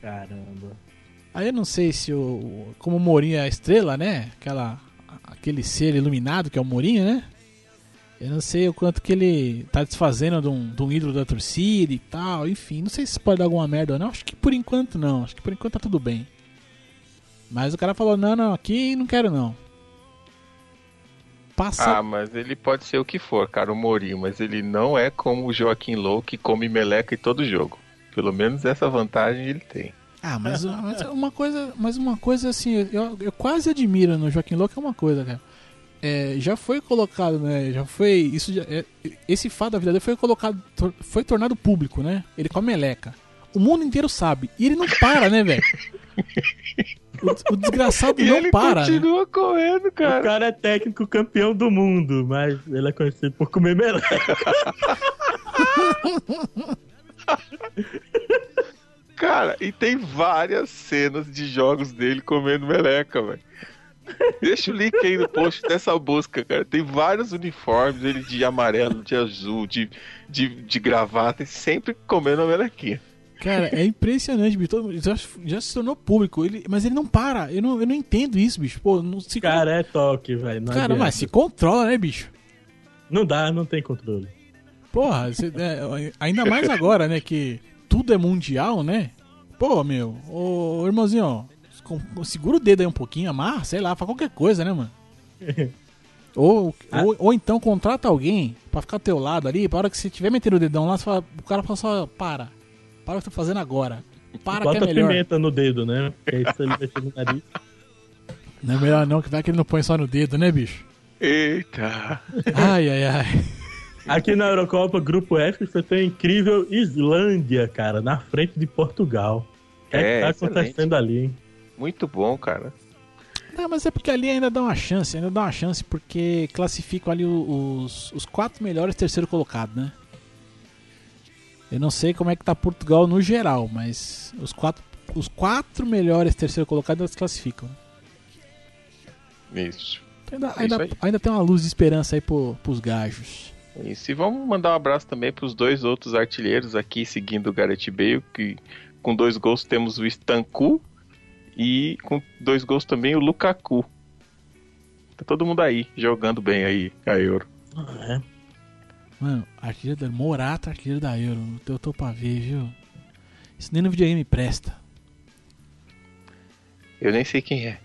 Caramba. Aí eu não sei se o. Como o Mourinho é a estrela, né? Aquela, aquele ser iluminado que é o Mourinho, né? Eu não sei o quanto que ele tá desfazendo de um, de um ídolo da torcida e tal, enfim, não sei se pode dar alguma merda ou não. Acho que por enquanto não, acho que por enquanto tá tudo bem. Mas o cara falou: não, não, aqui não quero não. Passa. Ah, mas ele pode ser o que for, cara, o Mourinho, mas ele não é como o Joaquim Low que come meleca em todo jogo. Pelo menos essa vantagem ele tem. Ah, mas, mas uma coisa, mas uma coisa assim, eu, eu quase admiro no Joaquim Louco é uma coisa, cara. É, já foi colocado, né? Já foi isso, já- é, esse fato da vida dele foi colocado, tor- foi tornado público, né? Ele come meleca. O mundo inteiro sabe e ele não para, né, velho? O, o desgraçado [LAUGHS] E não ele para. né? continua correndo, O cara. cara é técnico campeão do mundo, mas ele é conhecido por comer meleca. [LAUGHS] Cara, e tem várias cenas de jogos dele comendo meleca, velho. Deixa o link aí no post dessa busca, cara. Tem vários uniformes, ele de amarelo, de azul, de, de, de gravata, e sempre comendo a melequinha. Cara, é impressionante, bicho. Todo já, já se tornou público, ele, mas ele não para. Eu não, eu não entendo isso, bicho. Pô, não se Cara, é toque, velho. Cara, adianta. mas se controla, né, bicho? Não dá, não tem controle. Porra, cê- é, ainda mais agora, né? Que tudo é mundial, né? Pô, meu, ô, ô, irmãozinho, segura o dedo aí um pouquinho, amarra, sei lá, faz qualquer coisa, né, mano? [LAUGHS] ou, Ah. ou, ou então contrata alguém pra ficar ao teu lado ali, pra hora que você tiver metendo o dedão lá, você fala- o cara fala só, para, para o que tá fazendo agora. Para Bota que é melhor. pimenta no dedo, né? Porque aí mexer no nariz. Não é melhor não, que vai que ele não põe só no dedo, né, bicho? Eita! Ai, ai, ai. [LAUGHS] Aqui na Eurocopa, grupo F, você tem a incrível Islândia, cara, na frente de Portugal. O que é, É, que tá excelente. acontecendo ali, hein? Muito bom, cara. Não, mas é porque ali ainda dá uma chance, ainda dá uma chance, porque classificam ali os, os quatro melhores terceiro colocados, né? Eu não sei como é que tá Portugal no geral, mas os quatro, os quatro melhores terceiro colocados eles classificam. Isso. Ainda, É isso ainda, ainda tem uma luz de esperança aí pro, pros gajos. Isso. E vamos mandar um abraço também para os dois outros artilheiros aqui, seguindo o Gareth Bale, que com dois gols temos o Stanku e com dois gols também o Lukaku. Tá todo mundo aí, jogando bem aí a Euro. É. Mano, artilheiro da Morata, artilheiro da Euro. Eu tô pra ver, viu? Isso nem no videogame presta. Eu nem sei quem é.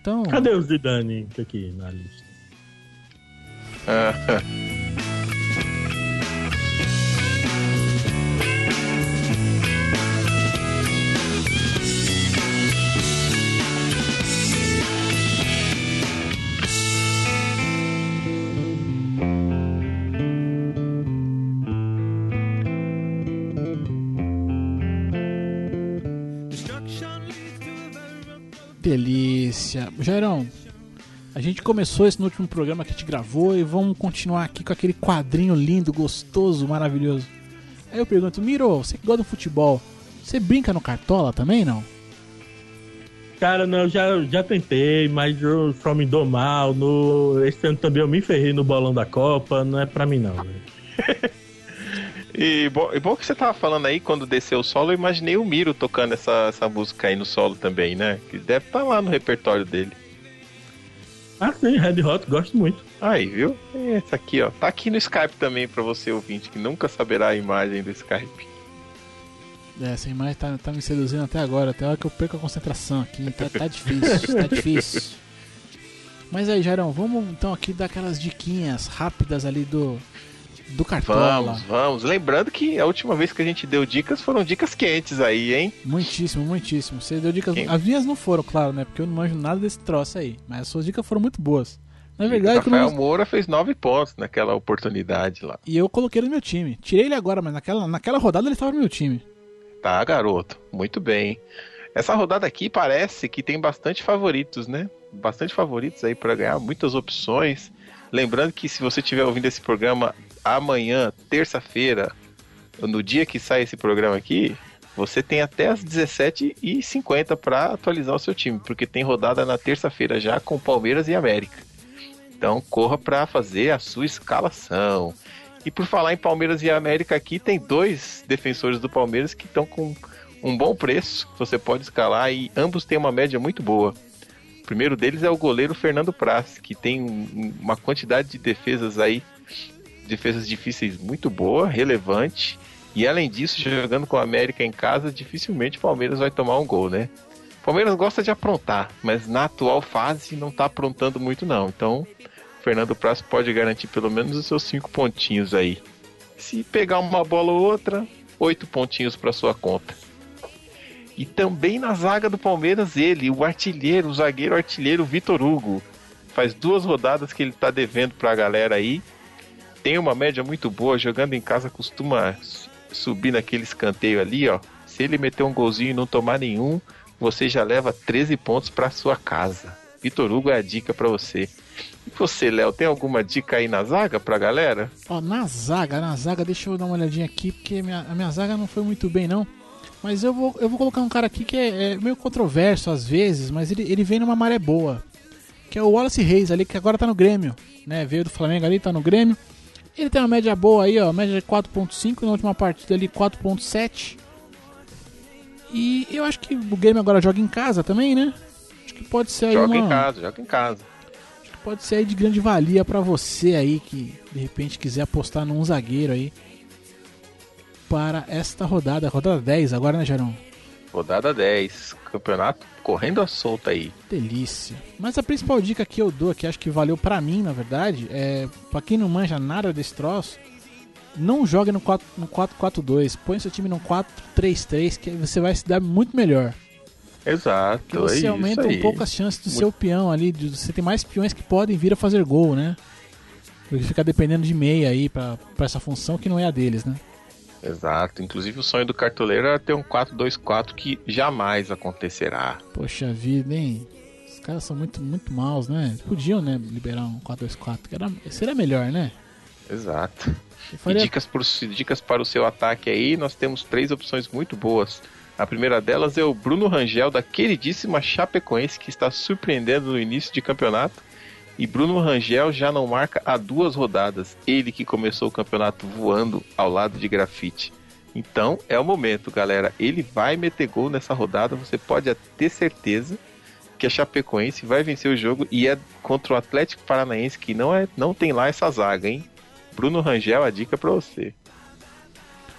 Então, Cadê o Zidane aqui na lista? Ah, delícia. Jairão, a gente começou esse no último programa que a gente gravou e vamos continuar aqui com aquele quadrinho lindo, gostoso, maravilhoso. Aí eu pergunto, Miro, você que gosta do futebol, você brinca no cartola também, não? Cara, não, já, já tentei, mas eu só me dou mal. No... Esse ano também eu me ferrei no bolão da Copa, não é pra mim não. velho. [LAUGHS] e, bom, e bom que você tava falando aí, quando desceu o solo, eu imaginei o Miro tocando essa, essa música aí no solo também, né? Que deve estar lá no repertório dele. Ah, sim, Red Hot, gosto muito. Aí, viu? Essa aqui, ó. Tá aqui no Skype também pra você ouvinte que nunca saberá a imagem do Skype. É, essa imagem tá, tá me seduzindo até agora, até a hora que eu perco a concentração aqui. Tá, tá difícil, tá difícil. [LAUGHS] Mas aí, Jairão, vamos então aqui dar aquelas diquinhas rápidas ali do, do cartola. Vamos, vamos. Lembrando que a última vez que a gente deu dicas foram dicas quentes aí, hein? Muitíssimo, muitíssimo. Você deu dicas. Quem? As minhas não foram, claro, né? Porque eu não manjo nada desse troço aí. Mas as suas dicas foram muito boas. Na verdade, Rafael. Moura fez nove pontos naquela oportunidade lá. e eu coloquei no meu time. Tirei ele agora, mas naquela, naquela rodada ele estava no meu time. Tá, garoto. Muito bem. Essa rodada aqui parece que tem bastante favoritos, né? Bastante favoritos aí para ganhar, muitas opções. Lembrando que se você estiver ouvindo esse programa amanhã, terça-feira, no dia que sai esse programa aqui, você tem até as 17h50 para atualizar o seu time, porque tem rodada na terça-feira já com Palmeiras e América. Então corra para fazer a sua escalação. E por falar em Palmeiras e América aqui, tem dois defensores do Palmeiras que estão com um bom preço. Você pode escalar e ambos têm uma média muito boa. Primeiro deles é o goleiro Fernando Praz, que tem um- uma quantidade de defesas aí, defesas difíceis muito boa, relevante. E além disso, jogando com o América em casa, dificilmente o Palmeiras vai tomar um gol, né? O Palmeiras gosta de aprontar, mas na atual fase não tá aprontando muito não. Então, o Fernando Praz pode garantir pelo menos os seus cinco pontinhos aí. Se pegar uma bola ou outra, oito pontinhos para sua conta. E também na zaga do Palmeiras, ele, o artilheiro, o zagueiro artilheiro Vitor Hugo. Faz duas rodadas que ele tá devendo pra galera aí. Tem uma média muito boa, jogando em casa costuma subir naquele escanteio ali, ó. Se ele meter um golzinho e não tomar nenhum, você já leva 13 pontos pra sua casa. Vitor Hugo é a dica pra você. E você, Léo, tem alguma dica aí na zaga pra galera? Ó, na zaga, na zaga, deixa eu dar uma olhadinha aqui, porque minha, a minha zaga não foi muito bem, não. Mas eu vou, eu vou colocar um cara aqui que é, é meio controverso às vezes, mas ele, ele vem numa maré boa. Que é o Wallace Reis ali, que agora tá no Grêmio, né? Veio do Flamengo ali, tá no Grêmio. Ele tem uma média boa aí, ó, média de 4.5, na última partida ali 4.7. E eu acho que o Grêmio agora joga em casa também, né? Acho que pode ser aí Joga uma... em casa, joga em casa. pode ser aí de grande valia pra você aí que de repente quiser apostar num zagueiro aí para esta rodada, rodada 10 agora, né, Jarão? Rodada 10. Campeonato correndo a solta aí. Delícia. Mas a principal dica que eu dou, que acho que valeu pra mim, na verdade, é pra quem não manja nada desse troço, não jogue no 4 no 4-4-2, põe seu time no 4-3-3 que você vai se dar muito melhor. Exato. Porque você é aumenta um pouco as chances do Muito- seu peão ali, de você ter mais peões que podem vir a fazer gol, né? Porque fica dependendo de meia aí pra essa função que não é a deles, né? Exato. Inclusive o sonho do cartoleiro era ter um 4-2-4 que jamais acontecerá. Poxa vida, hein? Os caras são muito, muito maus, né? Podiam, né, liberar um 4-2-4, que era, seria melhor, né? Exato. E faria- dicas, por- dicas para o seu ataque aí, nós temos três opções muito boas. A primeira delas é o Bruno Rangel, da queridíssima Chapecoense, que está surpreendendo no início de campeonato. E Bruno Rangel já não marca há duas rodadas. Ele que começou o campeonato voando ao lado de grafite. Então é o momento, galera. Ele vai meter gol nessa rodada. Você pode ter certeza que a Chapecoense vai vencer o jogo e é contra o Atlético Paranaense que não é, não tem lá essa zaga, hein? Bruno Rangel, a dica pra você.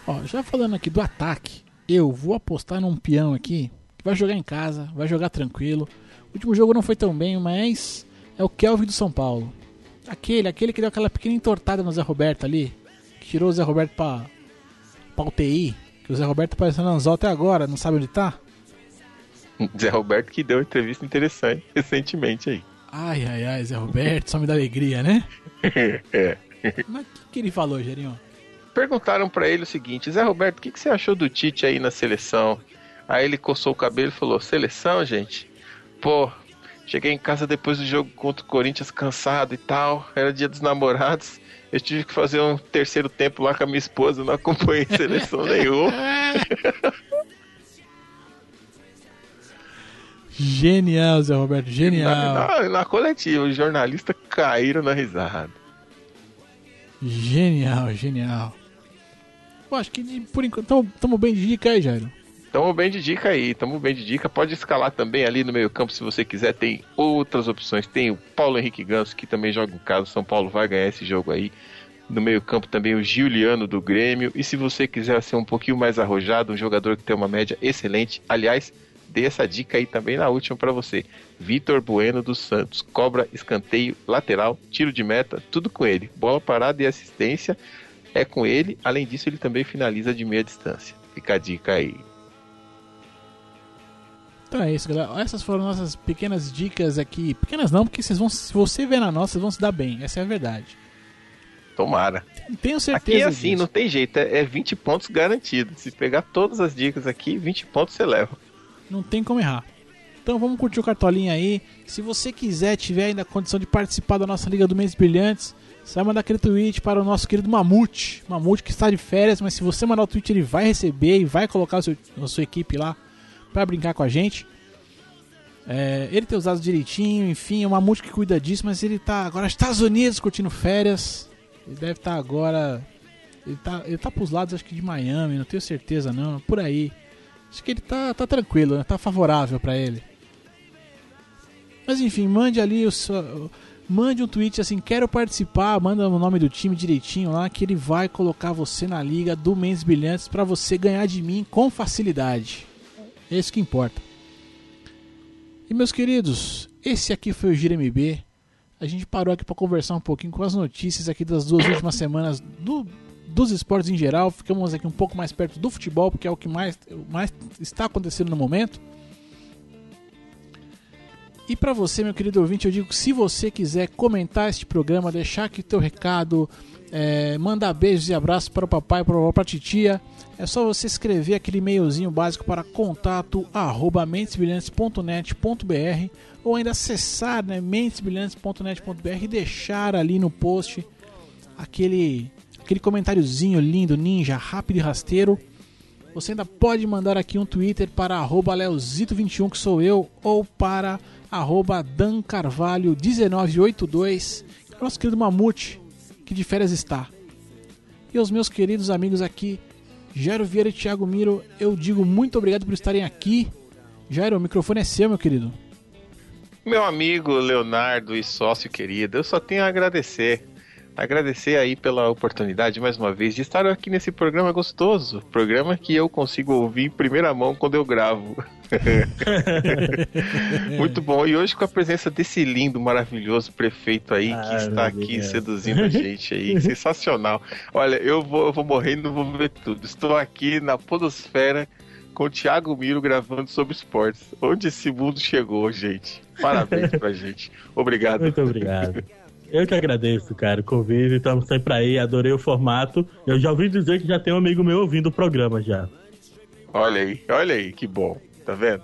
Ó, já falando aqui do ataque, eu vou apostar num peão aqui que vai jogar em casa, vai jogar tranquilo. O último jogo não foi tão bem, mas é o Kelvin do São Paulo. Aquele, aquele que deu aquela pequena entortada no Zé Roberto ali, que tirou o Zé Roberto pra, pra UTI, que o Zé Roberto tá parecendo anzol até agora, não sabe onde tá? Zé Roberto que deu uma entrevista interessante recentemente aí. Ai, ai, ai, Zé Roberto, só me dá alegria, né? [LAUGHS] É. Mas o que, que ele falou, Gerinho? Perguntaram pra ele o seguinte: Zé Roberto, o que, que você achou do Tite aí na seleção? Aí ele coçou o cabelo e falou: Seleção, gente? Pô, cheguei em casa depois do jogo contra o Corinthians cansado e tal. Era dia dos namorados. Eu tive que fazer um terceiro tempo lá com a minha esposa, não acompanhei [LAUGHS] seleção nenhuma. Genial, Zé Roberto, genial. Na, na- na coletiva, os jornalistas caíram na risada. Genial, genial. Eu acho que de- por enquanto tamo, tamo bem de dica aí, Jairo. Tamo bem de dica aí, tamo bem de dica. Pode escalar também ali no meio campo se você quiser. Tem outras opções. Tem o Paulo Henrique Ganso, que também joga em casa. São Paulo vai ganhar esse jogo aí. No meio campo também o Giuliano do Grêmio. E se você quiser ser um pouquinho mais arrojado, um jogador que tem uma média excelente. Aliás, dei essa dica aí também na última pra você. Vitor Bueno dos Santos. Cobra, escanteio, lateral, tiro de meta, tudo com ele. Bola parada e assistência é com ele. Além disso, ele também finaliza de meia distância. Fica a dica aí. Então é isso, galera. Essas foram nossas pequenas dicas aqui. Pequenas não, porque vocês vão, se você ver na nossa, vocês vão se dar bem. Essa é a verdade. Tomara. Tenho certeza Aqui é assim, disso. não tem jeito, é, é 20 pontos garantido. Se pegar todas as dicas aqui, 20 pontos você leva. Não tem como errar. Então vamos curtir o cartolinho aí. Se você quiser, tiver ainda a condição de participar da nossa Liga do Mês Brilhantes, você vai mandar aquele tweet para o nosso querido Mamute. Mamute que está de férias, mas se você mandar o tweet, ele vai receber e vai colocar seu- a sua equipe lá para brincar com a gente. É, ele tem os dados direitinho, enfim, é o Mamute que cuida disso, mas ele tá agora nos Estados Unidos curtindo férias. Ele deve estar agora. Ele tá, ele tá pros lados, acho que de Miami, não tenho certeza não, por aí. Acho que ele tá, tá tranquilo, né? Tá favorável pra ele. Mas enfim, mande ali o seu, mande um tweet assim, quero participar, manda o nome do time direitinho lá que ele vai colocar você na liga do Mentes Brilhantes para você ganhar de mim com facilidade. É isso que importa. E meus queridos, esse aqui foi o Gira MB. A gente parou aqui para conversar um pouquinho com as notícias aqui das duas últimas semanas do, dos esportes em geral. Ficamos aqui um pouco mais perto do futebol, porque é o que mais, mais está acontecendo no momento. E para você, meu querido ouvinte, eu digo que se você quiser comentar este programa, deixar aqui teu recado, é, mandar beijos e abraços para o papai, para a titia, é só você escrever aquele e-mailzinho básico para contato arroba mentesbrilhantes.net.br ou ainda acessar né, mentesbrilhantes.net.br e deixar ali no post aquele, aquele comentáriozinho lindo, ninja, rápido e rasteiro. Você ainda pode mandar aqui um Twitter para arroba leozito21, que sou eu, ou para arroba dancarvalho1982, que é o nosso querido Mamute, que de férias está. E aos meus queridos amigos aqui, Jairo Vieira e Thiago Miro, eu digo muito obrigado por estarem aqui. Jairo, o microfone é seu, meu querido. Meu amigo Leonardo e sócio querido, eu só tenho a agradecer. Agradecer aí pela oportunidade mais uma vez de estar aqui nesse programa gostoso. Programa que eu consigo ouvir em primeira mão quando eu gravo. [LAUGHS] Muito bom. E hoje com a presença desse lindo, maravilhoso prefeito aí que Ai, está aqui Deus. seduzindo a gente aí. [LAUGHS] Sensacional. Olha, eu vou, eu vou morrer e não vou ver tudo. Estou aqui na Podosfera com o Thiago Miro gravando sobre esportes. Onde esse mundo chegou, gente? Parabéns pra gente. Obrigado. Muito obrigado. [LAUGHS] Eu que agradeço, cara, o convite. Estamos sempre aí, adorei o formato. Eu já ouvi dizer que já tem um amigo meu ouvindo o programa já. Olha aí, olha aí, que bom. Tá vendo?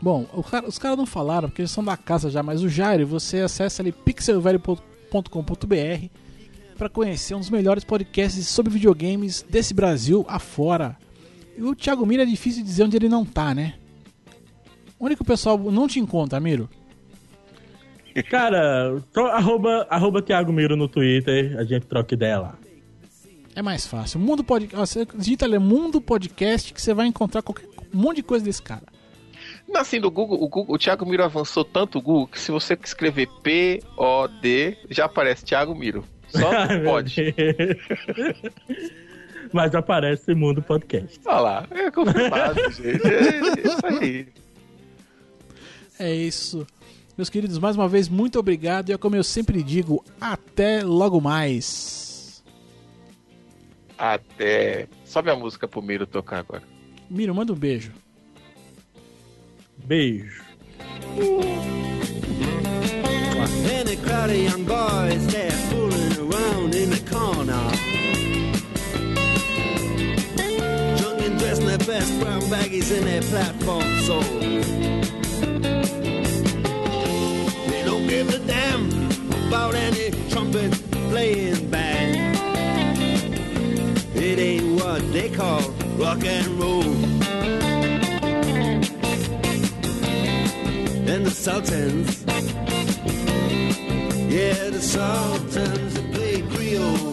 Bom, o cara- os caras não falaram, porque eles são da casa já, mas o Jairo, você acessa ali pixelvelho.com.br para conhecer um dos melhores podcasts sobre videogames desse Brasil afora. E o Thiago Miro é difícil dizer onde ele não tá, né? Onde que o pessoal não te encontra, Miro? Cara, arroba, arroba Thiago Miro no Twitter, a gente troca ideia lá. É mais fácil. Mundo Podcast. Você digita ali Mundo Podcast que você vai encontrar qualquer um monte de coisa desse cara. Assim, do Google, o, Google, o Thiago Miro avançou tanto o Google que se você escrever P-O-D, já aparece Thiago Miro. Só [LAUGHS] pode. [LAUGHS] Mas aparece Mundo Podcast. Olha lá, é confirmado, [LAUGHS] gente. É isso aí. É isso. Meus queridos, mais uma vez, muito obrigado. E é como eu sempre digo, até logo mais. Até. Sobe a música pro Miro tocar agora. Miro, manda um beijo. Beijo. And a crowd of young boys, they're fooling around in the corner. Drunk and dressed in their best brown baggies in their platform soles. About any trumpet playing band. It ain't what they call rock and roll. And the Sultans yeah, the Sultans play Creole